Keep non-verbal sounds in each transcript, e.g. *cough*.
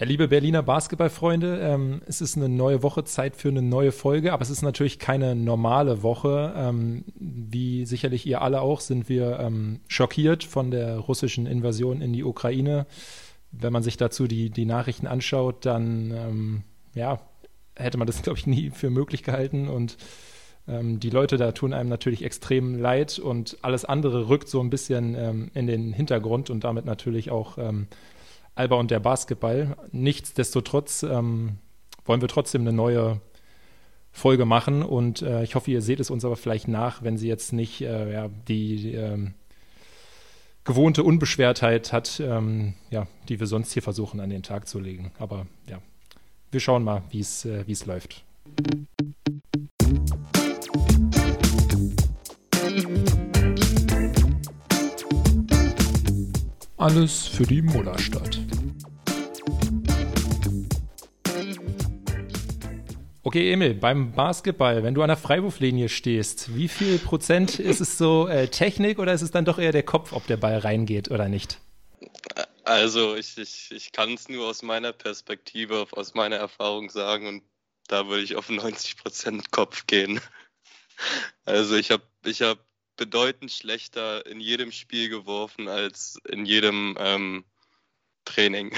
Ja, liebe Berliner Basketballfreunde, ähm, es ist eine neue Woche, Zeit für eine neue Folge, aber es ist natürlich keine normale Woche. Ähm, wie sicherlich ihr alle auch, sind wir ähm, schockiert von der russischen Invasion in die Ukraine. Wenn man sich dazu die, die Nachrichten anschaut, dann ähm, ja, hätte man das, *laughs* glaube ich, nie für möglich gehalten und ähm, die Leute da tun einem natürlich extrem leid und alles andere rückt so ein bisschen ähm, in den Hintergrund und damit natürlich auch Alba und der Basketball. Nichtsdestotrotz ähm, wollen wir trotzdem eine neue Folge machen und äh, ich hoffe, ihr seht es uns aber vielleicht nach, wenn sie jetzt nicht äh, ja, die äh, gewohnte Unbeschwertheit hat, ähm, ja, die wir sonst hier versuchen an den Tag zu legen. Aber ja, wir schauen mal, wie es äh, es läuft. Alles für die Mullerstadt. Okay, Emil, beim Basketball, wenn du an der Freiwurflinie stehst, wie viel Prozent ist es so äh, Technik oder ist es dann doch eher der Kopf, ob der Ball reingeht oder nicht? Also ich, ich, ich kann es nur aus meiner Perspektive, aus meiner Erfahrung sagen und da würde ich auf 90 Prozent Kopf gehen. Also ich habe ich hab bedeutend schlechter in jedem Spiel geworfen als in jedem ähm, Training.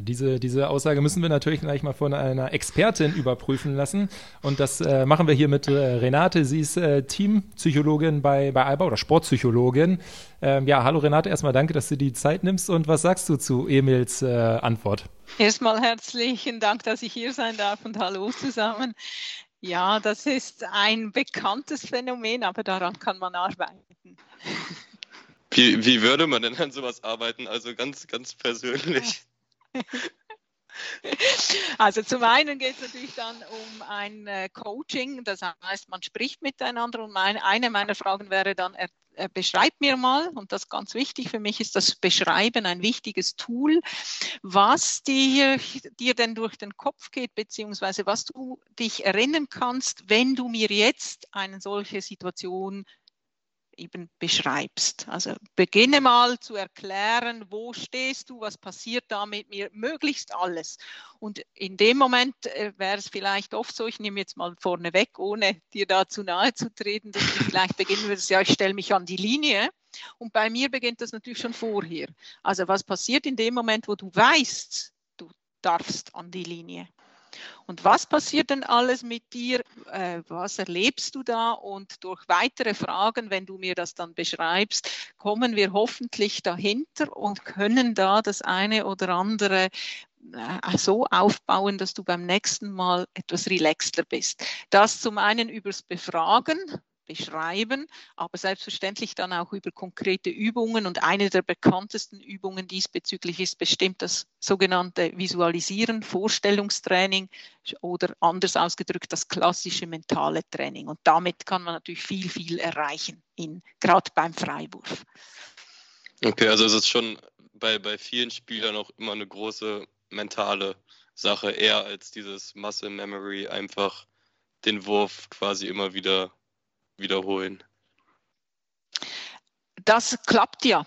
Diese, diese Aussage müssen wir natürlich gleich mal von einer Expertin überprüfen lassen. Und das äh, machen wir hier mit äh, Renate. Sie ist äh, Teampsychologin bei, bei Alba oder Sportpsychologin. Ähm, ja, hallo Renate, erstmal danke, dass du die Zeit nimmst. Und was sagst du zu Emils äh, Antwort? Erstmal herzlichen Dank, dass ich hier sein darf und hallo zusammen. Ja, das ist ein bekanntes Phänomen, aber daran kann man arbeiten. Wie, wie würde man denn an sowas arbeiten? Also ganz, ganz persönlich. *laughs* *laughs* Also zum einen geht es natürlich dann um ein äh, Coaching, das heißt, man spricht miteinander und mein, eine meiner Fragen wäre dann, er, er beschreibt mir mal, und das ist ganz wichtig für mich, ist das Beschreiben ein wichtiges Tool, was dir, dir denn durch den Kopf geht, beziehungsweise was du dich erinnern kannst, wenn du mir jetzt eine solche Situation eben beschreibst. Also beginne mal zu erklären, wo stehst du, was passiert da mit mir, möglichst alles. Und in dem Moment äh, wäre es vielleicht oft so, ich nehme jetzt mal vorne weg, ohne dir da zu nahe zu treten, dass du vielleicht beginnen würdest, ja, ich stelle mich an die Linie. Und bei mir beginnt das natürlich schon vorher. Also was passiert in dem Moment, wo du weißt, du darfst an die Linie? Und was passiert denn alles mit dir? Äh, was erlebst du da? Und durch weitere Fragen, wenn du mir das dann beschreibst, kommen wir hoffentlich dahinter und können da das eine oder andere äh, so aufbauen, dass du beim nächsten Mal etwas relaxter bist. Das zum einen übers Befragen, beschreiben, aber selbstverständlich dann auch über konkrete Übungen. Und eine der bekanntesten Übungen diesbezüglich ist bestimmt das sogenannte Visualisieren, Vorstellungstraining oder anders ausgedrückt das klassische mentale Training. Und damit kann man natürlich viel, viel erreichen, gerade beim Freiwurf. Okay, also es ist schon bei, bei vielen Spielern auch immer eine große mentale Sache, eher als dieses Muscle Memory, einfach den Wurf quasi immer wieder wiederholen. Das klappt ja.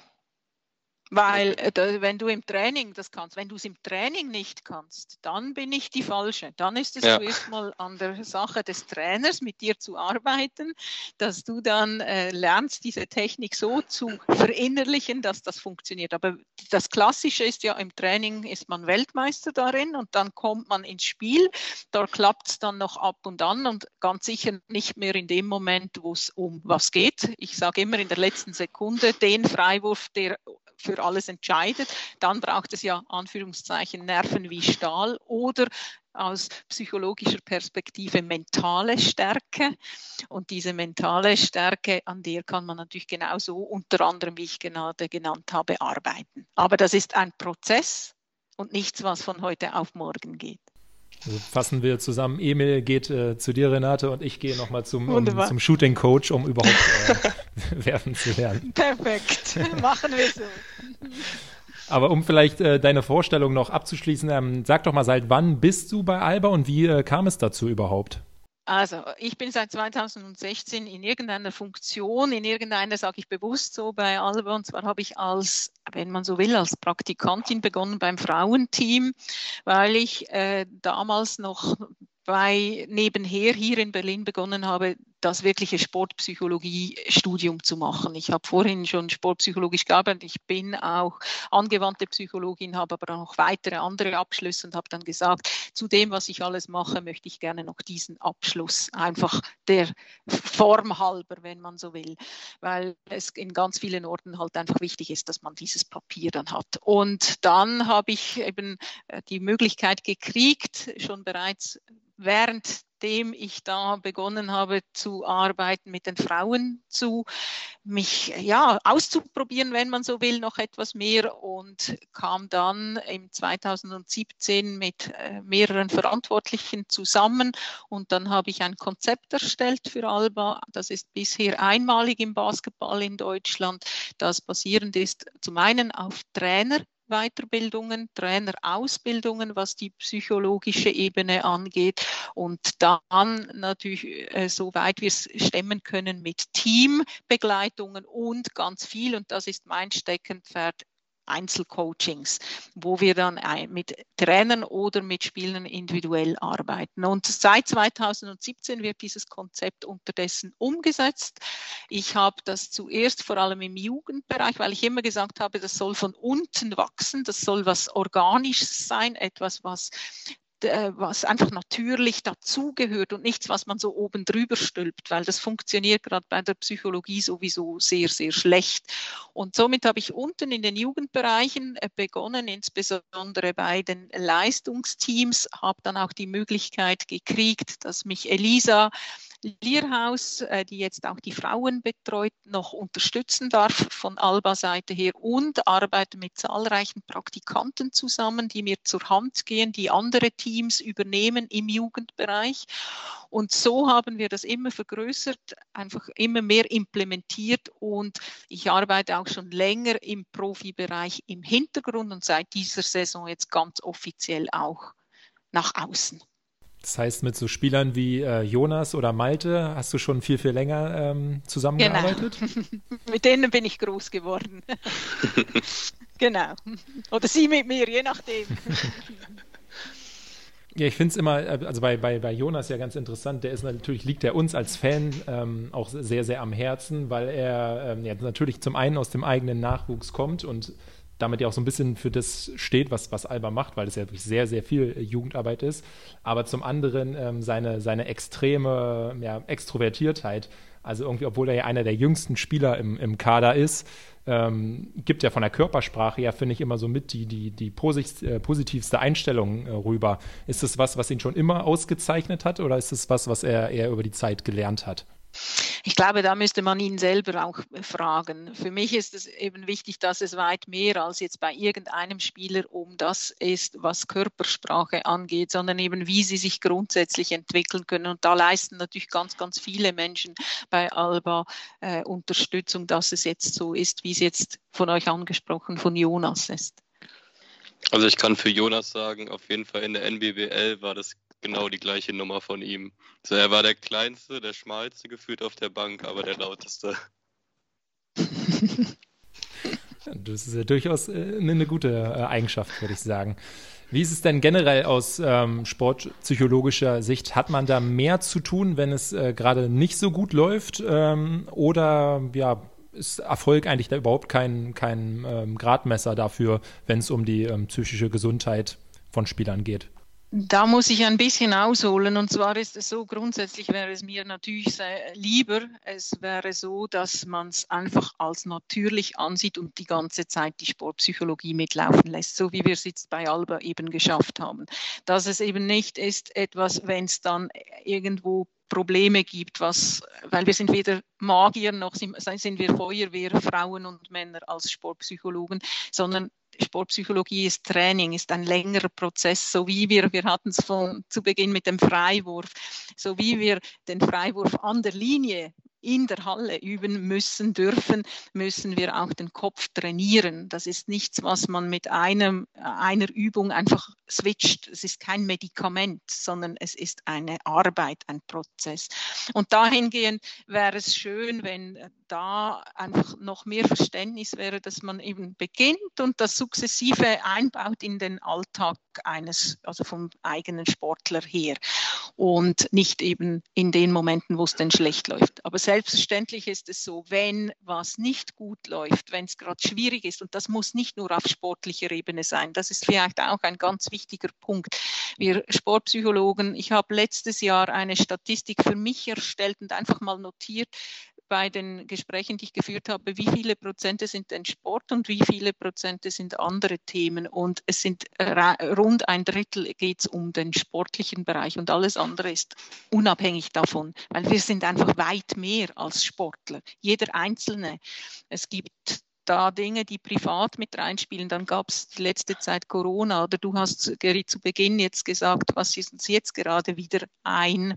Weil äh, wenn du im Training das kannst, wenn du es im Training nicht kannst, dann bin ich die Falsche. Dann ist es ja. zuerst mal an der Sache des Trainers, mit dir zu arbeiten, dass du dann äh, lernst, diese Technik so zu verinnerlichen, dass das funktioniert. Aber das Klassische ist ja, im Training ist man Weltmeister darin und dann kommt man ins Spiel. Da klappt es dann noch ab und an und ganz sicher nicht mehr in dem Moment, wo es um was geht. Ich sage immer in der letzten Sekunde den Freiwurf, der für alles entscheidet, dann braucht es ja Anführungszeichen Nerven wie Stahl oder aus psychologischer Perspektive mentale Stärke. Und diese mentale Stärke, an der kann man natürlich genauso unter anderem, wie ich gerade genannt habe, arbeiten. Aber das ist ein Prozess und nichts, was von heute auf morgen geht. Also fassen wir zusammen. Emil geht äh, zu dir, Renate, und ich gehe nochmal zum, um, zum Shooting Coach, um überhaupt äh, *laughs* *laughs* werfen zu lernen. Perfekt, *laughs* machen wir so. Aber um vielleicht äh, deine Vorstellung noch abzuschließen, ähm, sag doch mal, seit wann bist du bei Alba und wie äh, kam es dazu überhaupt? Also, ich bin seit 2016 in irgendeiner Funktion, in irgendeiner, sage ich bewusst so bei Alba, und zwar habe ich als, wenn man so will, als Praktikantin begonnen beim Frauenteam, weil ich äh, damals noch bei nebenher hier in Berlin begonnen habe, das wirkliche Sportpsychologie-Studium zu machen. Ich habe vorhin schon sportpsychologisch gearbeitet. Ich bin auch angewandte Psychologin, habe aber noch weitere andere Abschlüsse und habe dann gesagt, zu dem, was ich alles mache, möchte ich gerne noch diesen Abschluss einfach der Form halber, wenn man so will, weil es in ganz vielen Orten halt einfach wichtig ist, dass man dieses Papier dann hat. Und dann habe ich eben äh, die Möglichkeit gekriegt, schon bereits währenddem ich da begonnen habe zu arbeiten, mit den Frauen zu mich ja auszuprobieren, wenn man so will, noch etwas mehr und kam dann im 2017 mit äh, mehreren Verantwortlichen zusammen und dann habe ich ein Konzept erstellt für Alba. Das ist bisher einmalig im Basketball in Deutschland, das basierend ist zum einen auf Trainer Weiterbildungen, Trainerausbildungen, was die psychologische Ebene angeht. Und dann natürlich, äh, soweit wir es stemmen können, mit Teambegleitungen und ganz viel, und das ist mein Steckenpferd, Einzelcoachings, wo wir dann mit Trainern oder mit Spielern individuell arbeiten. Und seit 2017 wird dieses Konzept unterdessen umgesetzt. Ich habe das zuerst vor allem im Jugendbereich, weil ich immer gesagt habe, das soll von unten wachsen, das soll was Organisches sein, etwas, was was einfach natürlich dazugehört und nichts, was man so oben drüber stülpt, weil das funktioniert gerade bei der Psychologie sowieso sehr, sehr schlecht. Und somit habe ich unten in den Jugendbereichen äh, begonnen, insbesondere bei den Leistungsteams, habe dann auch die Möglichkeit gekriegt, dass mich Elisa Lierhaus, äh, die jetzt auch die Frauen betreut, noch unterstützen darf von Alba-Seite her und arbeite mit zahlreichen Praktikanten zusammen, die mir zur Hand gehen, die andere Teams übernehmen im Jugendbereich. Und so haben wir das immer vergrößert, einfach immer mehr implementiert und ich arbeite auch schon länger im Profibereich im Hintergrund und seit dieser Saison jetzt ganz offiziell auch nach außen. Das heißt, mit so Spielern wie äh, Jonas oder Malte hast du schon viel, viel länger ähm, zusammengearbeitet? Genau. *laughs* mit denen bin ich groß geworden. *laughs* genau. Oder sie mit mir, je nachdem. Ja, ich finde es immer, äh, also bei, bei, bei Jonas ja ganz interessant, der ist natürlich, liegt er uns als Fan ähm, auch sehr, sehr am Herzen, weil er ähm, ja, natürlich zum einen aus dem eigenen Nachwuchs kommt und damit ja auch so ein bisschen für das steht, was, was Alba macht, weil es ja wirklich sehr, sehr viel äh, Jugendarbeit ist. Aber zum anderen ähm, seine, seine extreme ja, Extrovertiertheit. Also irgendwie, obwohl er ja einer der jüngsten Spieler im, im Kader ist, ähm, gibt ja von der Körpersprache ja, finde ich, immer so mit die, die, die äh, positivste Einstellung äh, rüber. Ist das was, was ihn schon immer ausgezeichnet hat oder ist es was, was er eher über die Zeit gelernt hat? Ich glaube, da müsste man ihn selber auch fragen. Für mich ist es eben wichtig, dass es weit mehr als jetzt bei irgendeinem Spieler um das ist, was Körpersprache angeht, sondern eben, wie sie sich grundsätzlich entwickeln können. Und da leisten natürlich ganz, ganz viele Menschen bei Alba äh, Unterstützung, dass es jetzt so ist, wie es jetzt von euch angesprochen von Jonas ist. Also ich kann für Jonas sagen, auf jeden Fall in der NBBL war das genau die gleiche Nummer von ihm. So, er war der kleinste, der schmalste gefühlt auf der Bank, aber der lauteste. Das ist ja durchaus äh, eine gute äh, Eigenschaft, würde ich sagen. Wie ist es denn generell aus ähm, sportpsychologischer Sicht? Hat man da mehr zu tun, wenn es äh, gerade nicht so gut läuft? Ähm, oder ja, ist Erfolg eigentlich da überhaupt kein, kein ähm, Gradmesser dafür, wenn es um die ähm, psychische Gesundheit von Spielern geht? Da muss ich ein bisschen ausholen. Und zwar ist es so, grundsätzlich wäre es mir natürlich lieber, es wäre so, dass man es einfach als natürlich ansieht und die ganze Zeit die Sportpsychologie mitlaufen lässt, so wie wir es jetzt bei Alba eben geschafft haben. Dass es eben nicht ist etwas, wenn es dann irgendwo Probleme gibt, was, weil wir sind weder Magier noch sind, sind wir Feuerwehr, Frauen und Männer als Sportpsychologen, sondern Sportpsychologie ist Training, ist ein längerer Prozess, so wie wir, wir hatten es von, zu Beginn mit dem Freiwurf, so wie wir den Freiwurf an der Linie in der Halle üben müssen, dürfen, müssen wir auch den Kopf trainieren. Das ist nichts, was man mit einem, einer Übung einfach switcht. Es ist kein Medikament, sondern es ist eine Arbeit, ein Prozess. Und dahingehend wäre es schön, wenn da einfach noch mehr Verständnis wäre, dass man eben beginnt und das sukzessive einbaut in den Alltag eines, also vom eigenen Sportler her und nicht eben in den Momenten, wo es denn schlecht läuft. Aber selbstverständlich ist es so, wenn was nicht gut läuft, wenn es gerade schwierig ist, und das muss nicht nur auf sportlicher Ebene sein, das ist vielleicht auch ein ganz wichtiger Punkt. Wir Sportpsychologen, ich habe letztes Jahr eine Statistik für mich erstellt und einfach mal notiert, bei den Gesprächen, die ich geführt habe, wie viele Prozente sind denn Sport und wie viele Prozente sind andere Themen. Und es sind rund ein Drittel geht es um den sportlichen Bereich und alles andere ist unabhängig davon, weil wir sind einfach weit mehr als Sportler. Jeder Einzelne. Es gibt da Dinge, die privat mit reinspielen. Dann gab es die letzte Zeit Corona oder du hast, Geri, zu Beginn jetzt gesagt, was ist uns jetzt gerade wieder ein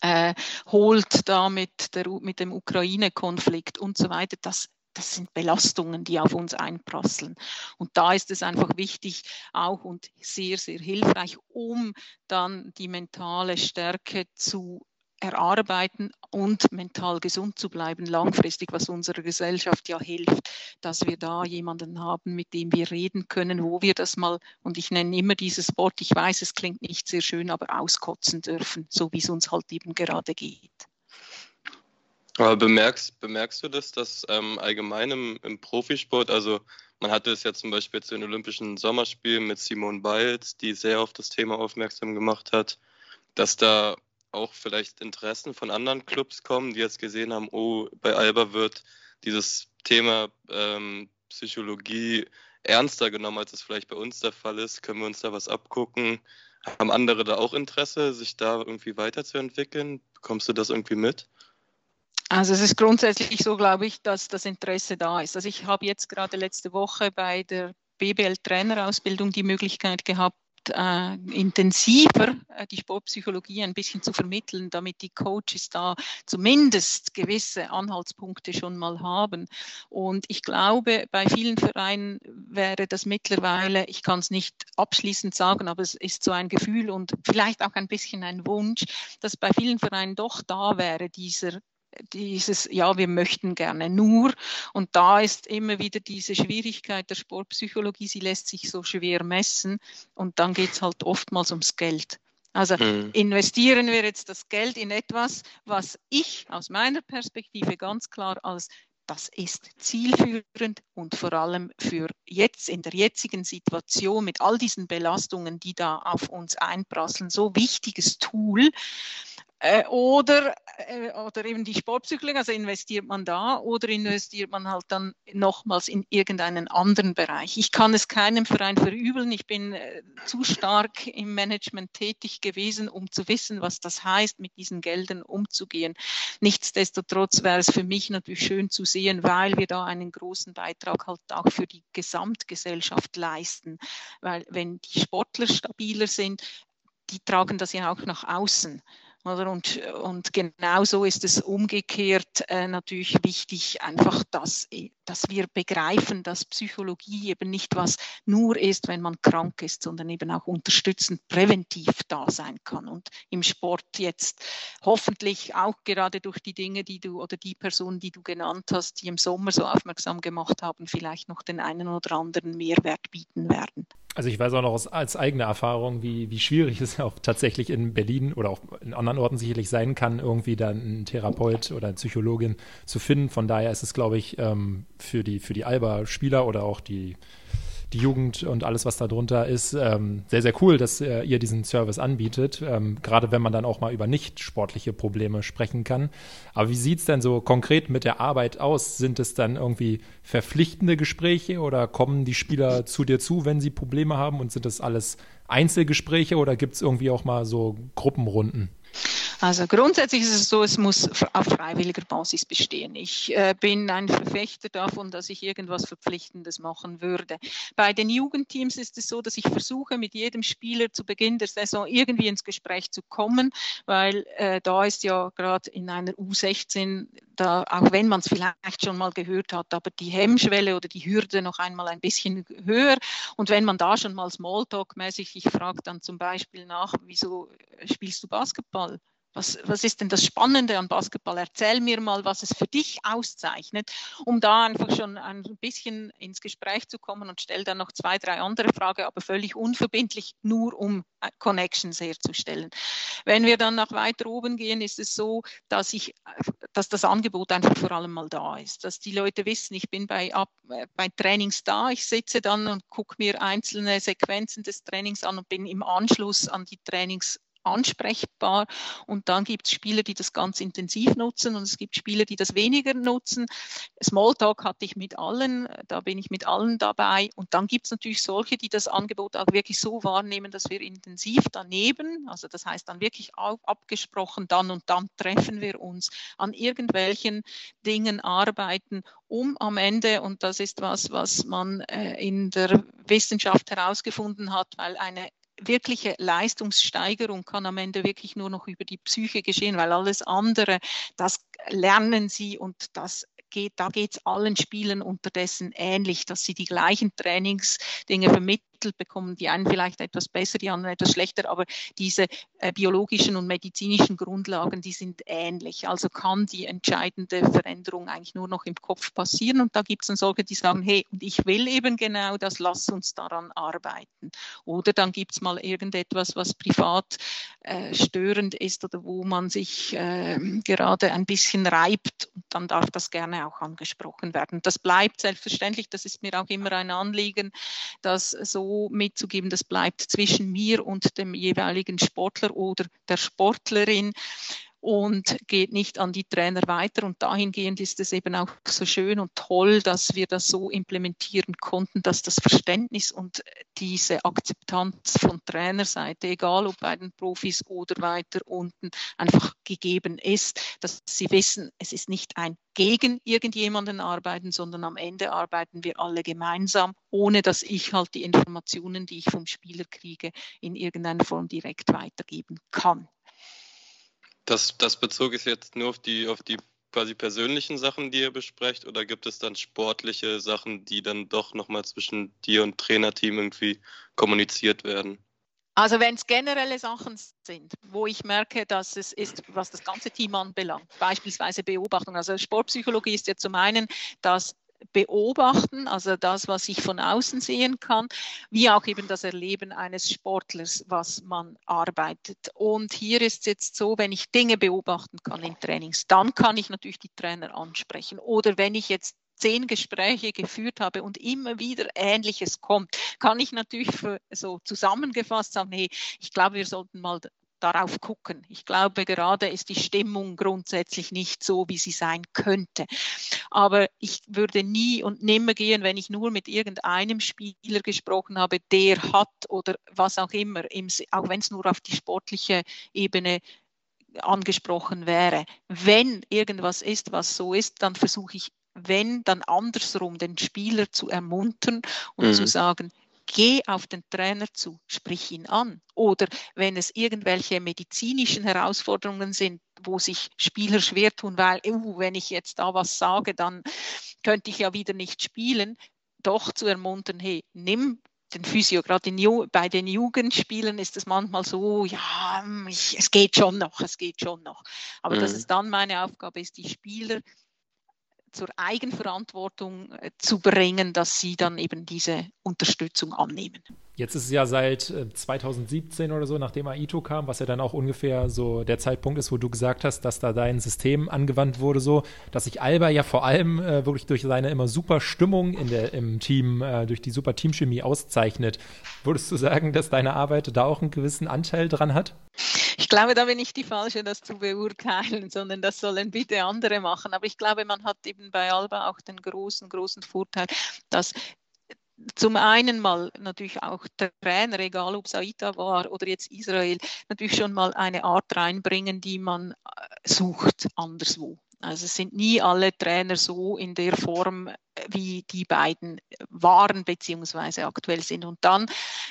äh, holt da mit, der, mit dem Ukraine-Konflikt und so weiter. Das, das sind Belastungen, die auf uns einprasseln. Und da ist es einfach wichtig, auch und sehr, sehr hilfreich, um dann die mentale Stärke zu erarbeiten und mental gesund zu bleiben, langfristig, was unserer Gesellschaft ja hilft, dass wir da jemanden haben, mit dem wir reden können, wo wir das mal, und ich nenne immer dieses Wort, ich weiß, es klingt nicht sehr schön, aber auskotzen dürfen, so wie es uns halt eben gerade geht. Aber bemerkst, bemerkst du das, dass ähm, allgemein im, im, Profisport, also man hatte es ja zum Beispiel zu den Olympischen Sommerspielen mit Simone Biles, die sehr auf das Thema aufmerksam gemacht hat, dass da auch vielleicht Interessen von anderen Clubs kommen, die jetzt gesehen haben, oh, bei Alba wird dieses Thema ähm, Psychologie ernster genommen, als es vielleicht bei uns der Fall ist. Können wir uns da was abgucken? Haben andere da auch Interesse, sich da irgendwie weiterzuentwickeln? Bekommst du das irgendwie mit? Also es ist grundsätzlich so, glaube ich, dass das Interesse da ist. Also ich habe jetzt gerade letzte Woche bei der BBL-Trainerausbildung die Möglichkeit gehabt, äh, intensiver äh, die Sportpsychologie ein bisschen zu vermitteln, damit die Coaches da zumindest gewisse Anhaltspunkte schon mal haben. Und ich glaube, bei vielen Vereinen wäre das mittlerweile, ich kann es nicht abschließend sagen, aber es ist so ein Gefühl und vielleicht auch ein bisschen ein Wunsch, dass bei vielen Vereinen doch da wäre dieser dieses, ja, wir möchten gerne nur. Und da ist immer wieder diese Schwierigkeit der Sportpsychologie, sie lässt sich so schwer messen und dann geht es halt oftmals ums Geld. Also mhm. investieren wir jetzt das Geld in etwas, was ich aus meiner Perspektive ganz klar als das ist zielführend und vor allem für jetzt in der jetzigen Situation mit all diesen Belastungen, die da auf uns einprasseln, so wichtiges Tool, äh, oder, äh, oder eben die Sportpsychologie, also investiert man da oder investiert man halt dann nochmals in irgendeinen anderen Bereich. Ich kann es keinem Verein verübeln. Ich bin äh, zu stark im Management tätig gewesen, um zu wissen, was das heißt, mit diesen Geldern umzugehen. Nichtsdestotrotz wäre es für mich natürlich schön zu sehen, weil wir da einen großen Beitrag halt auch für die Gesamtgesellschaft leisten. Weil wenn die Sportler stabiler sind, die tragen das ja auch nach außen. Oder? Und, und genauso ist es umgekehrt äh, natürlich wichtig, einfach, dass, dass wir begreifen, dass Psychologie eben nicht was nur ist, wenn man krank ist, sondern eben auch unterstützend präventiv da sein kann. Und im Sport jetzt hoffentlich auch gerade durch die Dinge, die du oder die Personen, die du genannt hast, die im Sommer so aufmerksam gemacht haben, vielleicht noch den einen oder anderen Mehrwert bieten werden. Also ich weiß auch noch aus, als eigene Erfahrung, wie, wie schwierig es auch tatsächlich in Berlin oder auch in anderen Orten sicherlich sein kann, irgendwie dann einen Therapeut oder eine Psychologin zu finden. Von daher ist es, glaube ich, ähm, für die, für die Alba-Spieler oder auch die die Jugend und alles, was da drunter ist, ähm, sehr, sehr cool, dass äh, ihr diesen Service anbietet, ähm, gerade wenn man dann auch mal über nicht sportliche Probleme sprechen kann. Aber wie sieht es denn so konkret mit der Arbeit aus? Sind es dann irgendwie verpflichtende Gespräche oder kommen die Spieler zu dir zu, wenn sie Probleme haben und sind das alles Einzelgespräche oder gibt es irgendwie auch mal so Gruppenrunden? Also grundsätzlich ist es so, es muss auf freiwilliger Basis bestehen. Ich äh, bin ein Verfechter davon, dass ich irgendwas Verpflichtendes machen würde. Bei den Jugendteams ist es so, dass ich versuche, mit jedem Spieler zu Beginn der Saison irgendwie ins Gespräch zu kommen, weil äh, da ist ja gerade in einer U16 da, auch wenn man es vielleicht schon mal gehört hat, aber die Hemmschwelle oder die Hürde noch einmal ein bisschen höher. Und wenn man da schon mal Smalltalk-mäßig, ich frage dann zum Beispiel nach, wieso spielst du Basketball? Was, was ist denn das Spannende an Basketball? Erzähl mir mal, was es für dich auszeichnet, um da einfach schon ein bisschen ins Gespräch zu kommen und stell dann noch zwei, drei andere Fragen, aber völlig unverbindlich, nur um äh, Connections herzustellen. Wenn wir dann nach weiter oben gehen, ist es so, dass ich, dass das Angebot einfach vor allem mal da ist, dass die Leute wissen, ich bin bei, äh, bei Trainings da, ich sitze dann und gucke mir einzelne Sequenzen des Trainings an und bin im Anschluss an die Trainings ansprechbar. Und dann gibt es Spieler, die das ganz intensiv nutzen und es gibt Spieler, die das weniger nutzen. Smalltalk hatte ich mit allen, da bin ich mit allen dabei. Und dann gibt es natürlich solche, die das Angebot auch wirklich so wahrnehmen, dass wir intensiv daneben, also das heißt dann wirklich abgesprochen, dann und dann treffen wir uns an irgendwelchen Dingen arbeiten, um am Ende, und das ist was, was man äh, in der Wissenschaft herausgefunden hat, weil eine wirkliche Leistungssteigerung kann am Ende wirklich nur noch über die Psyche geschehen, weil alles andere, das lernen sie und das geht, da geht es allen Spielen unterdessen ähnlich, dass sie die gleichen Trainingsdinge vermitteln vermittelt bekommen, die einen vielleicht etwas besser, die anderen etwas schlechter, aber diese äh, biologischen und medizinischen Grundlagen, die sind ähnlich. Also kann die entscheidende Veränderung eigentlich nur noch im Kopf passieren und da gibt es dann solche, die sagen, hey, und ich will eben genau das, lass uns daran arbeiten. Oder dann gibt es mal irgendetwas, was privat äh, störend ist oder wo man sich äh, gerade ein bisschen reibt und dann darf das gerne auch angesprochen werden. Das bleibt selbstverständlich, das ist mir auch immer ein Anliegen, dass so mitzugeben, das bleibt zwischen mir und dem jeweiligen Sportler oder der Sportlerin und geht nicht an die Trainer weiter. Und dahingehend ist es eben auch so schön und toll, dass wir das so implementieren konnten, dass das Verständnis und diese Akzeptanz von Trainerseite, egal ob bei den Profis oder weiter unten, einfach gegeben ist, dass sie wissen, es ist nicht ein gegen irgendjemanden arbeiten, sondern am Ende arbeiten wir alle gemeinsam, ohne dass ich halt die Informationen, die ich vom Spieler kriege, in irgendeiner Form direkt weitergeben kann. Das, das bezog ich jetzt nur auf die, auf die quasi persönlichen Sachen, die ihr besprecht, oder gibt es dann sportliche Sachen, die dann doch nochmal zwischen dir und Trainerteam irgendwie kommuniziert werden? Also wenn es generelle Sachen sind, wo ich merke, dass es ist, was das ganze Team anbelangt, beispielsweise Beobachtung. Also Sportpsychologie ist ja zum einen das beobachten, also das, was ich von außen sehen kann, wie auch eben das Erleben eines Sportlers, was man arbeitet. Und hier ist es jetzt so, wenn ich Dinge beobachten kann in Trainings, dann kann ich natürlich die Trainer ansprechen. Oder wenn ich jetzt zehn Gespräche geführt habe und immer wieder Ähnliches kommt, kann ich natürlich so zusammengefasst sagen, hey, ich glaube, wir sollten mal darauf gucken. Ich glaube, gerade ist die Stimmung grundsätzlich nicht so, wie sie sein könnte. Aber ich würde nie und nimmer gehen, wenn ich nur mit irgendeinem Spieler gesprochen habe, der hat oder was auch immer, auch wenn es nur auf die sportliche Ebene angesprochen wäre. Wenn irgendwas ist, was so ist, dann versuche ich wenn dann andersrum den Spieler zu ermuntern und mhm. zu sagen, geh auf den Trainer zu, sprich ihn an. Oder wenn es irgendwelche medizinischen Herausforderungen sind, wo sich Spieler schwer tun, weil, uh, wenn ich jetzt da was sage, dann könnte ich ja wieder nicht spielen, doch zu ermuntern, hey, nimm den Physio, gerade bei den Jugendspielen ist es manchmal so, ja, ich, es geht schon noch, es geht schon noch. Aber mhm. dass es dann meine Aufgabe ist, die Spieler zur Eigenverantwortung äh, zu bringen, dass sie dann eben diese Unterstützung annehmen. Jetzt ist es ja seit 2017 äh, oder so, nachdem Aito kam, was ja dann auch ungefähr so der Zeitpunkt ist, wo du gesagt hast, dass da dein System angewandt wurde, so, dass sich Alba ja vor allem äh, wirklich durch seine immer super Stimmung in der, im Team, äh, durch die super Teamchemie auszeichnet. Würdest du sagen, dass deine Arbeit da auch einen gewissen Anteil dran hat? Ich glaube, da bin ich die Falsche, das zu beurteilen, sondern das sollen bitte andere machen. Aber ich glaube, man hat eben bei Alba auch den großen, großen Vorteil, dass zum einen mal natürlich auch Trainer, egal ob Saita war oder jetzt Israel, natürlich schon mal eine Art reinbringen, die man äh, sucht anderswo. Also es sind nie alle Trainer so in der Form wie die beiden waren beziehungsweise aktuell sind. Und dann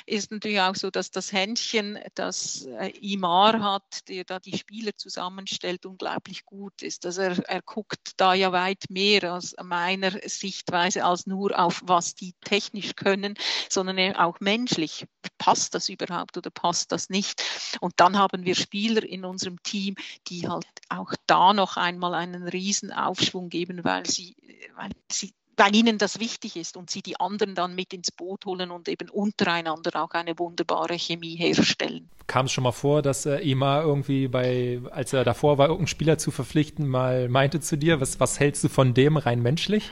ist natürlich auch so, dass das Händchen, das äh, Imar hat, der da die Spieler zusammenstellt, unglaublich gut ist. Also er, er guckt da ja weit mehr aus meiner Sichtweise als nur auf, was die technisch können, sondern auch menschlich. Passt das überhaupt oder passt das nicht? Und dann haben wir Spieler in unserem Team, die halt auch da noch einmal einen riesen Aufschwung geben, weil sie, weil sie weil ihnen das wichtig ist und sie die anderen dann mit ins Boot holen und eben untereinander auch eine wunderbare Chemie herstellen. Kam es schon mal vor, dass äh, Ima irgendwie bei, als er davor war, irgendeinen Spieler zu verpflichten, mal meinte zu dir, was, was hältst du von dem rein menschlich?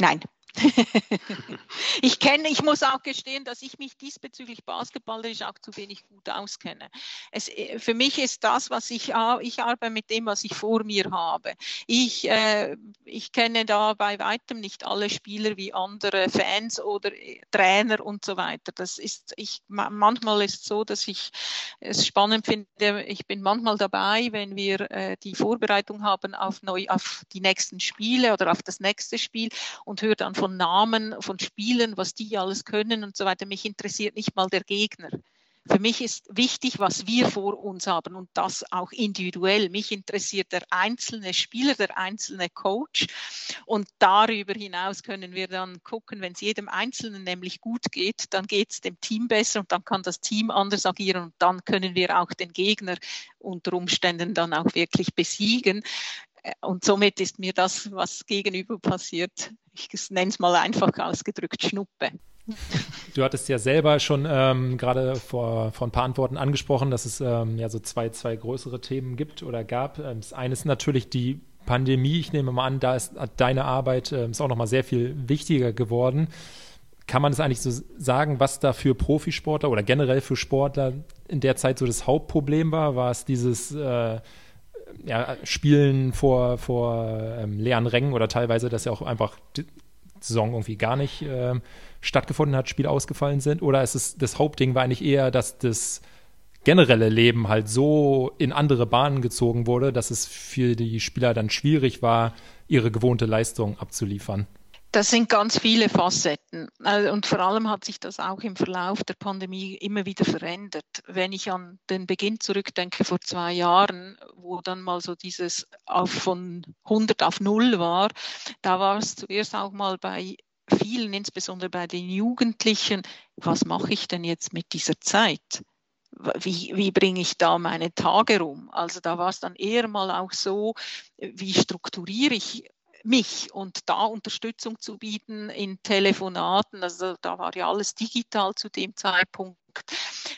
Nein, *laughs* ich kenne, ich muss auch gestehen, dass ich mich diesbezüglich basketballerisch auch zu wenig gut auskenne. Es, äh, für mich ist das, was ich, ich arbeite mit dem, was ich vor mir habe. Ich, äh, ich kenne da bei weitem nicht alle Spieler wie andere Fans oder äh, Trainer und so weiter. Das ist, ich, manchmal ist es so, dass ich es spannend finde. Ich bin manchmal dabei, wenn wir äh, die Vorbereitung haben auf, neu, auf die nächsten Spiele oder auf das nächste Spiel und höre dann von Namen, von Spielen, was die alles können und so weiter. Mich interessiert nicht mal der Gegner. Für mich ist wichtig, was wir vor uns haben und das auch individuell. Mich interessiert der einzelne Spieler, der einzelne Coach. Und darüber hinaus können wir dann gucken, wenn es jedem Einzelnen nämlich gut geht, dann geht es dem Team besser und dann kann das Team anders agieren und dann können wir auch den Gegner unter Umständen dann auch wirklich besiegen und somit ist mir das, was gegenüber passiert, ich nenne es mal einfach ausgedrückt, Schnuppe. Du hattest ja selber schon ähm, gerade vor, vor ein paar Antworten angesprochen, dass es ähm, ja so zwei, zwei größere Themen gibt oder gab. Ähm, das eine ist natürlich die Pandemie. Ich nehme mal an, da ist deine Arbeit äh, ist auch noch mal sehr viel wichtiger geworden. Kann man das eigentlich so sagen, was da für Profisportler oder generell für Sportler in der Zeit so das Hauptproblem war? War es dieses äh, ja, Spielen vor, vor ähm, leeren Rängen oder teilweise, dass ja auch einfach die Saison irgendwie gar nicht äh, stattgefunden hat, Spiele ausgefallen sind? Oder ist es das Hauptding war eigentlich eher, dass das generelle Leben halt so in andere Bahnen gezogen wurde, dass es für die Spieler dann schwierig war, ihre gewohnte Leistung abzuliefern? Das sind ganz viele Facetten. Also, und vor allem hat sich das auch im Verlauf der Pandemie immer wieder verändert. Wenn ich an den Beginn zurückdenke vor zwei Jahren, wo dann mal so dieses auf von 100 auf 0 war, da war es zuerst auch mal bei vielen, insbesondere bei den Jugendlichen, was mache ich denn jetzt mit dieser Zeit? wie, wie bringe ich da meine Tage rum? Also da war es dann eher mal auch so, wie strukturiere ich mich und da Unterstützung zu bieten in Telefonaten, also da war ja alles digital zu dem Zeitpunkt,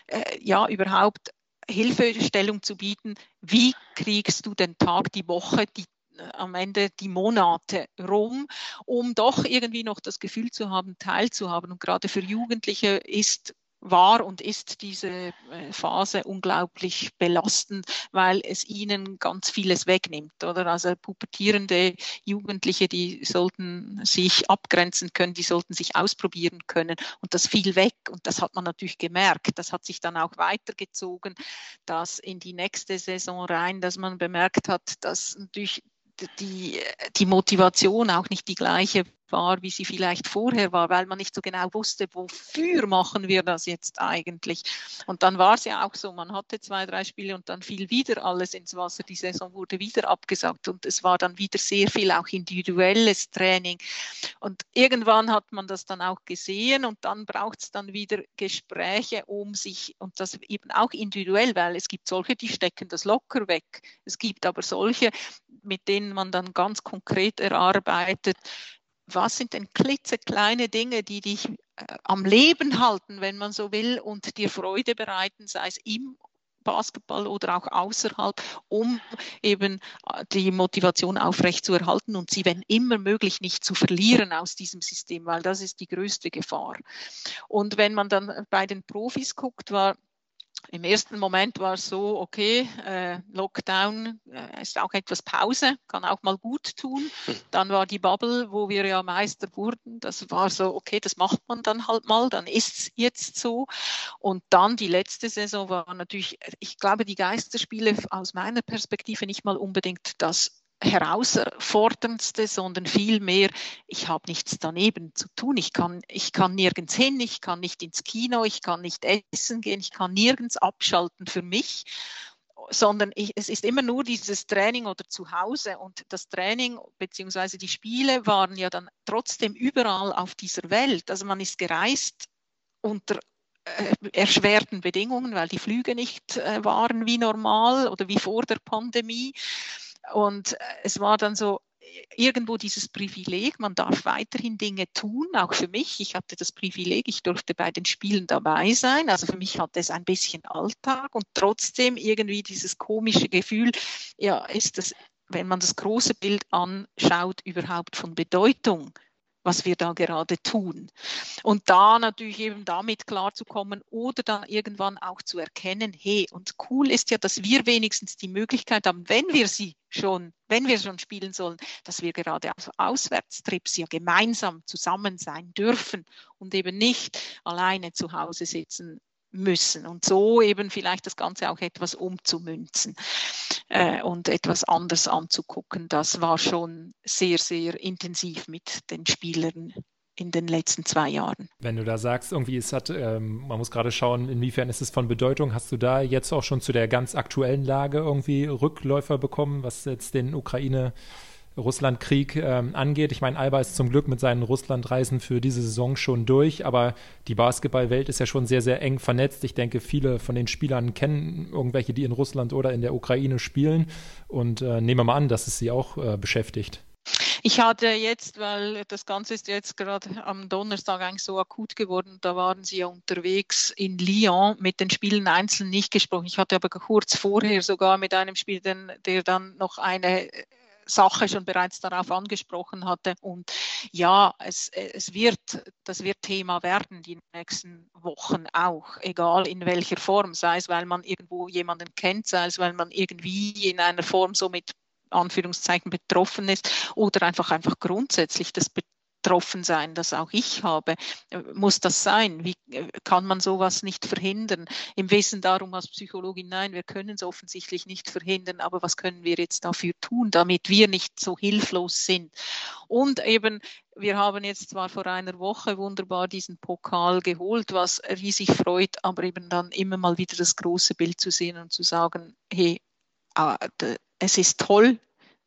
äh, ja, überhaupt Hilfestellung zu bieten, wie kriegst du den Tag, die Woche, die äh, am Ende die Monate rum, um doch irgendwie noch das Gefühl zu haben, teilzuhaben. Und gerade für Jugendliche ist war und ist diese äh, Phase unglaublich belastend, weil es ihnen ganz vieles wegnimmt, oder? Also pubertierende Jugendliche, die sollten sich abgrenzen können, die sollten sich ausprobieren können und das fiel weg und das hat man natürlich gemerkt. Das hat sich dann auch weitergezogen, dass in die nächste Saison rein, dass man bemerkt hat, dass natürlich die, die Motivation auch nicht die gleiche war, wie sie vielleicht vorher war, weil man nicht so genau wusste, wofür machen wir das jetzt eigentlich. Und dann war es ja auch so, man hatte zwei, drei Spiele und dann fiel wieder alles ins Wasser, die Saison wurde wieder abgesagt und es war dann wieder sehr viel auch individuelles Training. Und irgendwann hat man das dann auch gesehen und dann braucht es dann wieder Gespräche, um sich, und das eben auch individuell, weil es gibt solche, die stecken das locker weg. Es gibt aber solche, mit denen man dann ganz konkret erarbeitet, was sind denn klitzekleine Dinge, die dich äh, am Leben halten, wenn man so will, und dir Freude bereiten, sei es im Basketball oder auch außerhalb, um eben äh, die Motivation aufrechtzuerhalten und sie, wenn immer möglich, nicht zu verlieren aus diesem System, weil das ist die größte Gefahr. Und wenn man dann bei den Profis guckt, war Im ersten Moment war es so, okay, äh, Lockdown äh, ist auch etwas Pause, kann auch mal gut tun. Dann war die Bubble, wo wir ja Meister wurden. Das war so, okay, das macht man dann halt mal, dann ist es jetzt so. Und dann die letzte Saison war natürlich, ich glaube, die Geisterspiele aus meiner Perspektive nicht mal unbedingt das herausforderndste, sondern vielmehr, ich habe nichts daneben zu tun. Ich kann, ich kann nirgends hin, ich kann nicht ins Kino, ich kann nicht essen gehen, ich kann nirgends abschalten für mich sondern ich, es ist immer nur dieses Training oder zu Hause. Und das Training bzw. die Spiele waren ja dann trotzdem überall auf dieser Welt. Also man ist gereist unter äh, erschwerten Bedingungen, weil die Flüge nicht äh, waren wie normal oder wie vor der Pandemie. Und äh, es war dann so irgendwo dieses Privileg, man darf weiterhin Dinge tun, auch für mich. Ich hatte das Privileg, ich durfte bei den Spielen dabei sein. Also für mich hatte es ein bisschen Alltag und trotzdem irgendwie dieses komische Gefühl, ja, ist das, wenn man das große Bild anschaut, überhaupt von Bedeutung? Was wir da gerade tun. Und da natürlich eben damit klarzukommen oder dann irgendwann auch zu erkennen, hey, und cool ist ja, dass wir wenigstens die Möglichkeit haben, wenn wir sie schon, wenn wir schon spielen sollen, dass wir gerade auf Auswärtstrips ja gemeinsam zusammen sein dürfen und eben nicht alleine zu Hause sitzen müssen und so eben vielleicht das Ganze auch etwas umzumünzen äh, und etwas anders anzugucken. Das war schon sehr, sehr intensiv mit den Spielern in den letzten zwei Jahren. Wenn du da sagst, irgendwie es hat, ähm, man muss gerade schauen, inwiefern ist es von Bedeutung, hast du da jetzt auch schon zu der ganz aktuellen Lage irgendwie Rückläufer bekommen, was jetzt den Ukraine Russlandkrieg ähm, angeht. Ich meine, Alba ist zum Glück mit seinen Russlandreisen für diese Saison schon durch, aber die Basketballwelt ist ja schon sehr, sehr eng vernetzt. Ich denke, viele von den Spielern kennen irgendwelche, die in Russland oder in der Ukraine spielen und äh, nehmen mal an, dass es sie auch äh, beschäftigt. Ich hatte jetzt, weil das Ganze ist jetzt gerade am Donnerstag eigentlich so akut geworden, da waren sie ja unterwegs in Lyon mit den Spielen einzeln nicht gesprochen. Ich hatte aber kurz vorher sogar mit einem Spieler, der dann noch eine Sache schon bereits darauf angesprochen hatte. Und ja, es, es wird, das wird Thema werden die nächsten Wochen auch, egal in welcher Form, sei es, weil man irgendwo jemanden kennt, sei es, weil man irgendwie in einer Form so mit Anführungszeichen betroffen ist oder einfach einfach grundsätzlich das betroffen sein, das auch ich habe. Muss das sein? Wie äh, kann man sowas nicht verhindern? Im Wissen darum als Psychologin, nein, wir können es offensichtlich nicht verhindern, aber was können wir jetzt dafür tun, damit wir nicht so hilflos sind? Und eben, wir haben jetzt zwar vor einer Woche wunderbar diesen Pokal geholt, was riesig freut, aber eben dann immer mal wieder das große Bild zu sehen und zu sagen, hey, ah, es ist toll,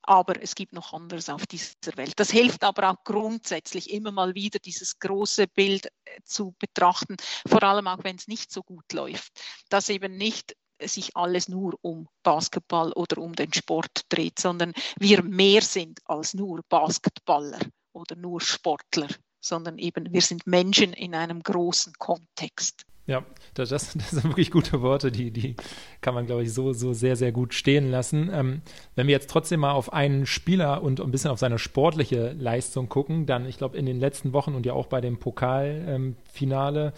aber es gibt noch anderes auf dieser Welt. Das hilft aber auch grundsätzlich immer mal wieder dieses große Bild äh, zu betrachten, vor allem auch wenn es nicht so gut läuft, dass eben nicht sich alles nur um Basketball oder um den Sport dreht, sondern wir mehr sind als nur Basketballer oder nur Sportler, sondern eben wir sind Menschen in einem großen Kontext. Ja, das, *laughs* das, sind wirklich gute Worte, die, die kann man, glaube ich, so, so sehr, sehr gut stehen lassen. Ähm, wenn wir jetzt trotzdem mal auf einen Spieler und ein bisschen auf seine sportliche Leistung gucken, dann, ich glaube, in den letzten Wochen und ja auch bei dem Pokalfinale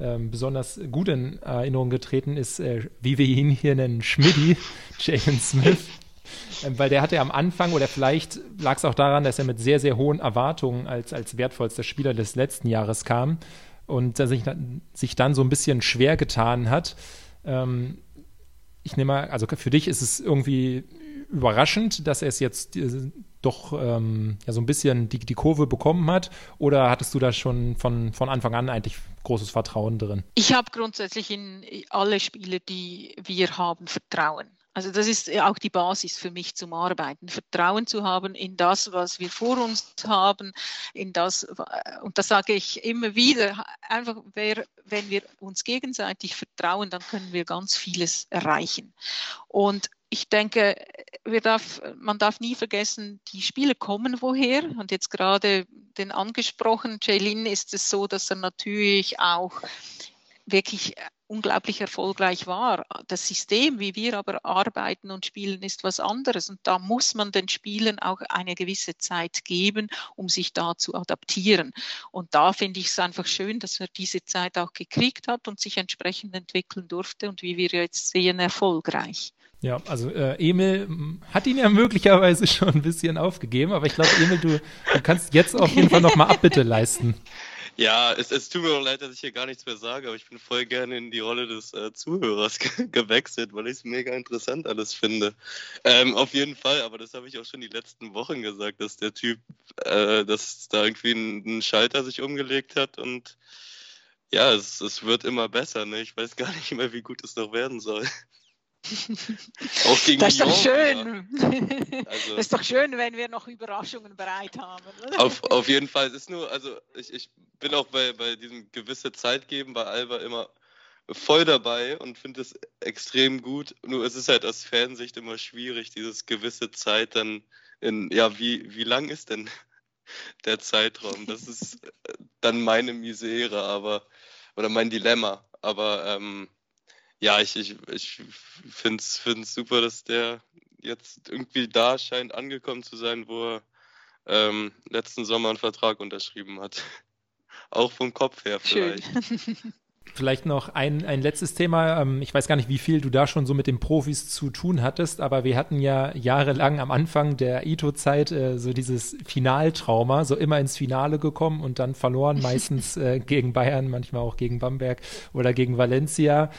ähm, besonders gut in Erinnerung getreten ist, äh, wie wir ihn hier nennen, Schmidti, *laughs* Jalen Smith. Ähm, weil der hatte am Anfang, oder vielleicht lag es auch daran, dass er mit sehr, sehr hohen Erwartungen als, als wertvollster Spieler des letzten Jahres kam und äh, sich, sich dann so ein bisschen schwer getan hat. Ähm, ich nehme mal, also für dich ist es irgendwie überraschend, dass er es jetzt äh, doch ähm, ja, so ein bisschen die, die Kurve bekommen hat? Oder hattest du da schon von, von Anfang an eigentlich großes Vertrauen drin? Ich habe grundsätzlich in alle Spiele, die wir haben, Vertrauen. Also das ist auch die Basis für mich zum Arbeiten. Vertrauen zu haben in das, was wir vor uns haben, in das, und das sage ich immer wieder, einfach, wer, wenn wir uns gegenseitig vertrauen, dann können wir ganz vieles erreichen. Und ich denke, darf, man darf nie vergessen, die Spieler kommen woher. Und jetzt gerade den angesprochenen Jaylin ist es so, dass er natürlich auch wirklich unglaublich erfolgreich war. Das System, wie wir aber arbeiten und spielen, ist was anderes. Und da muss man den Spielern auch eine gewisse Zeit geben, um sich da zu adaptieren. Und da finde ich es einfach schön, dass er diese Zeit auch gekriegt hat und sich entsprechend entwickeln durfte und wie wir jetzt sehen, erfolgreich. Ja, also äh, Emil hat ihn ja möglicherweise *laughs* schon ein bisschen aufgegeben, aber ich glaube, Emil, du, du kannst jetzt auf jeden Fall nochmal Abbitte leisten. *laughs* Ja, es, es tut mir auch leid, dass ich hier gar nichts mehr sage, aber ich bin voll gerne in die Rolle des äh, Zuhörers *laughs* gewechselt, weil ich es mega interessant alles finde. Ähm, auf jeden Fall, aber das habe ich auch schon die letzten Wochen gesagt, dass der Typ, äh, dass da irgendwie ein, ein, Schalter sich umgelegt hat und ja, es, es wird immer besser. Ne? Ich weiß gar nicht mehr, wie gut es noch werden soll. Auch gegen das ist doch schön. Also, das ist doch schön, wenn wir noch Überraschungen bereit haben. Auf, auf jeden Fall. Es ist nur, also ich, ich bin auch bei, bei diesem gewisse Zeit geben bei Alba immer voll dabei und finde es extrem gut. Nur es ist halt aus Fansicht immer schwierig, dieses gewisse Zeit dann in, ja, wie, wie lang ist denn *laughs* der Zeitraum? Das ist dann meine Misere, aber, oder mein Dilemma. Aber ähm, ja, ich, ich, ich finde es super, dass der jetzt irgendwie da scheint angekommen zu sein, wo er ähm, letzten Sommer einen Vertrag unterschrieben hat. *laughs* Auch vom Kopf her vielleicht. *laughs* Vielleicht noch ein, ein letztes Thema. Ähm, ich weiß gar nicht, wie viel du da schon so mit den Profis zu tun hattest, aber wir hatten ja jahrelang am Anfang der Ito-Zeit äh, so dieses Finaltrauma, so immer ins Finale gekommen und dann verloren, meistens *laughs* äh, gegen Bayern, manchmal auch gegen Bamberg oder gegen Valencia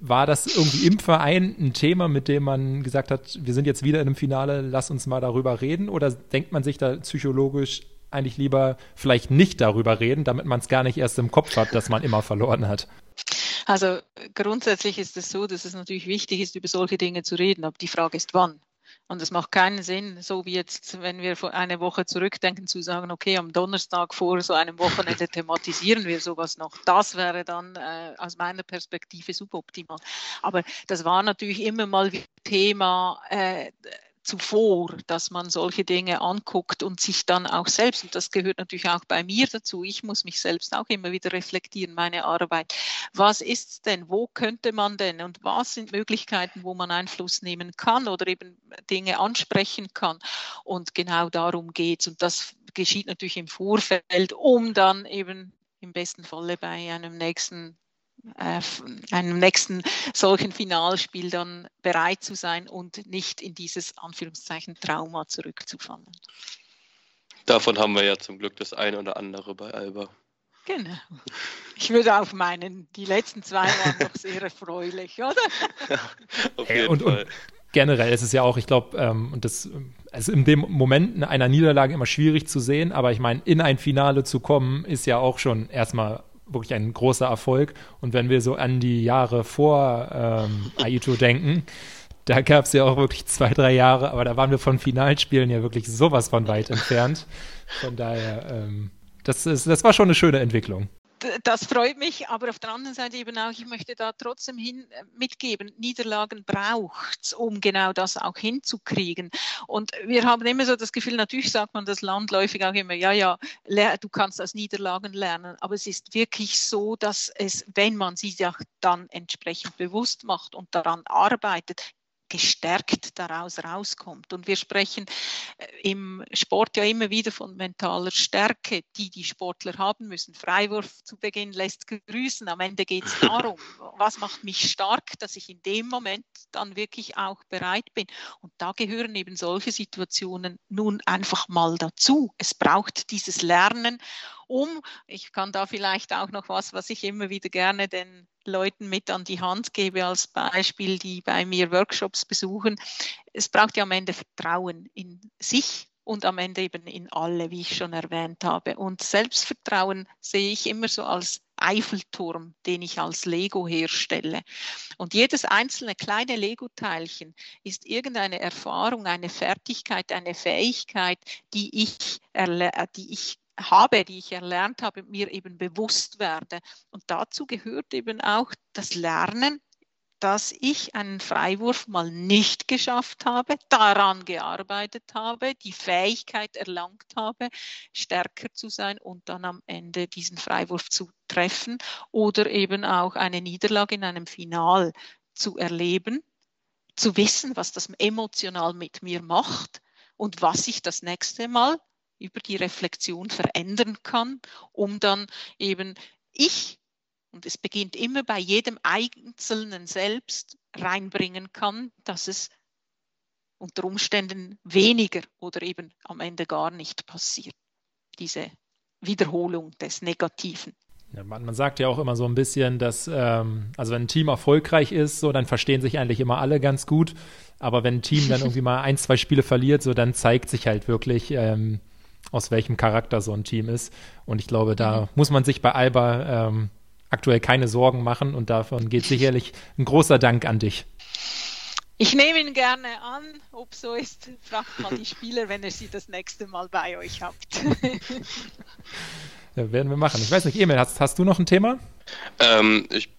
war das irgendwie im Verein ein Thema, mit dem man gesagt hat, wir sind jetzt wieder in einem Finale, lass uns mal darüber reden? Oder denkt man sich da psychologisch eigentlich lieber vielleicht nicht darüber reden, damit man es gar nicht erst im Kopf hat, dass man immer verloren hat? Also grundsätzlich ist es so, dass es natürlich wichtig ist, über solche Dinge zu reden, aber die Frage ist, wann. Und es macht keinen Sinn, so wie jetzt, wenn wir eine Woche zurückdenken, zu sagen, okay, am Donnerstag vor so einem Wochenende *laughs* thematisieren wir sowas noch. Das wäre dann äh, aus meiner Perspektive suboptimal. Aber das war natürlich immer mal Thema. Äh, zuvor, dass man solche Dinge anguckt und sich dann auch selbst, und das gehört natürlich auch bei mir dazu, ich muss mich selbst auch immer wieder reflektieren, meine Arbeit. Was ist denn, wo könnte man denn und was sind Möglichkeiten, wo man Einfluss nehmen kann oder eben Dinge ansprechen kann? Und genau darum geht es. Und das geschieht natürlich im Vorfeld, um dann eben im besten Falle bei einem nächsten äh, einem nächsten solchen Finalspiel dann bereit zu sein und nicht in dieses Anführungszeichen Trauma zurückzufallen. Davon haben wir ja zum Glück das eine oder andere bei Alba. Genau. Ich würde auch meinen, die letzten zwei waren doch sehr erfreulich, oder? *laughs* Ja, auf jeden und, Fall. Und generell ist es ja auch, ich glaube, ähm, und das ist in dem Moment einer Niederlage immer schwierig zu sehen, aber ich meine, in ein Finale zu kommen, ist ja auch schon erstmal wirklich ein großer Erfolg. Und wenn wir so an die Jahre vor ähm, Aito denken, da gab es ja auch wirklich zwei, drei Jahre, aber da waren wir von Finalspielen ja wirklich sowas von weit entfernt. Von daher, ähm, das, ist, das war schon eine schöne Entwicklung das freut mich, aber auf der anderen Seite eben auch, ich möchte da trotzdem hin äh, mitgeben, Niederlagen braucht es, um genau das auch hinzukriegen. Und wir haben immer so das Gefühl, natürlich sagt man das landläufig auch immer, ja, ja, du kannst aus Niederlagen lernen, aber es ist wirklich so, dass es, wenn man sie ja dann entsprechend bewusst macht und daran arbeitet, gestärkt daraus rauskommt. Und wir sprechen äh, im Sport ja immer wieder von mentaler Stärke, die die Sportler haben müssen. Freiwurf zu Beginn lässt grüßen. Am Ende geht es *laughs* darum, was macht mich stark, dass ich in dem Moment dann wirklich auch bereit bin. Und da gehören eben solche Situationen nun einfach mal dazu. Es braucht dieses Lernen um. Ich kann da vielleicht auch noch was, was ich immer wieder gerne den Leuten mit an die Hand gebe als Beispiel, die bei mir Workshops besuchen. Es braucht ja am Ende Vertrauen in sich und am Ende eben in alle, wie ich schon erwähnt habe. Und Selbstvertrauen sehe ich immer so als Eiffelturm, den ich als Lego herstelle. Und jedes einzelne kleine Lego-Teilchen ist irgendeine Erfahrung, eine Fertigkeit, eine Fähigkeit, die ich, die ich habe, die ich erlernt habe, mir eben bewusst werde. Und dazu gehört eben auch das Lernen, dass ich einen Freiwurf mal nicht geschafft habe, daran gearbeitet habe, die Fähigkeit erlangt habe, stärker zu sein und dann am Ende diesen Freiwurf zu treffen oder eben auch eine Niederlage in einem Final zu erleben, zu wissen, was das emotional mit mir macht und was ich das nächste Mal über die Reflexion verändern kann, um dann eben ich und es beginnt immer bei jedem Einzelnen selbst reinbringen kann, dass es unter Umständen weniger oder eben am Ende gar nicht passiert. Diese Wiederholung des Negativen. Ja, man, man, sagt ja auch immer so ein bisschen, dass, ähm, also wenn ein Team erfolgreich ist, so, dann verstehen sich eigentlich immer alle ganz gut. Aber wenn ein Team dann *laughs* irgendwie mal ein, zwei Spiele verliert, so, dann zeigt sich halt wirklich, ähm, aus welchem Charakter so ein Team ist. Und ich glaube, da mhm. muss man sich bei Alba ähm, aktuell keine Sorgen machen und davon geht sicherlich ein großer Dank an dich. Ich nehme ihn gerne an, ob so ist. Fragt mal die Spieler, wenn ihr sie das nächste Mal bei euch habt. *laughs* ja, werden wir machen. Ich weiß nicht, Emil, hast, hast du noch ein Thema? Ähm, ich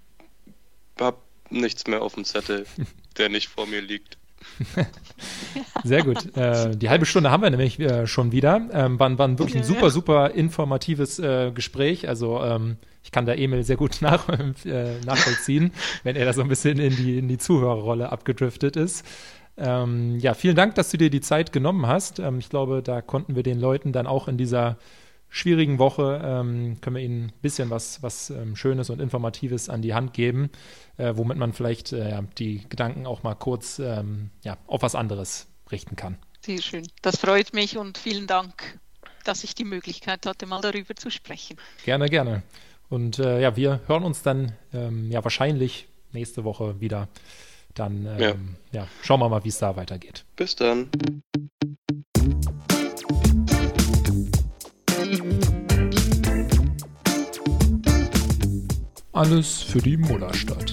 habe nichts mehr auf dem Zettel, *laughs* der nicht vor mir liegt. *laughs* Sehr gut. Äh, die halbe Stunde haben wir nämlich äh, schon wieder. Ähm, war, war wirklich ein super, super informatives äh, Gespräch. Also ähm, ich kann da Emil sehr gut *laughs* nach, äh, nachvollziehen, wenn er da so ein bisschen in die, in die Zuhörerrolle abgedriftet ist. Ähm, ja, vielen Dank, dass du dir die Zeit genommen hast. Ähm, ich glaube, da konnten wir den Leuten dann auch in dieser schwierigen Woche ähm, können wir Ihnen ein bisschen was, was ähm, Schönes und Informatives an die Hand geben, äh, womit man vielleicht äh, die Gedanken auch mal kurz ähm, ja, auf was anderes richten kann. Sehr schön. Das freut mich und vielen Dank, dass ich die Möglichkeit hatte, mal darüber zu sprechen. Gerne, gerne. Und äh, ja, wir hören uns dann ähm, ja wahrscheinlich nächste Woche wieder. Dann ähm, ja. ja, schauen wir mal, wie es da weitergeht. Bis dann. Alles für die Mullerstadt.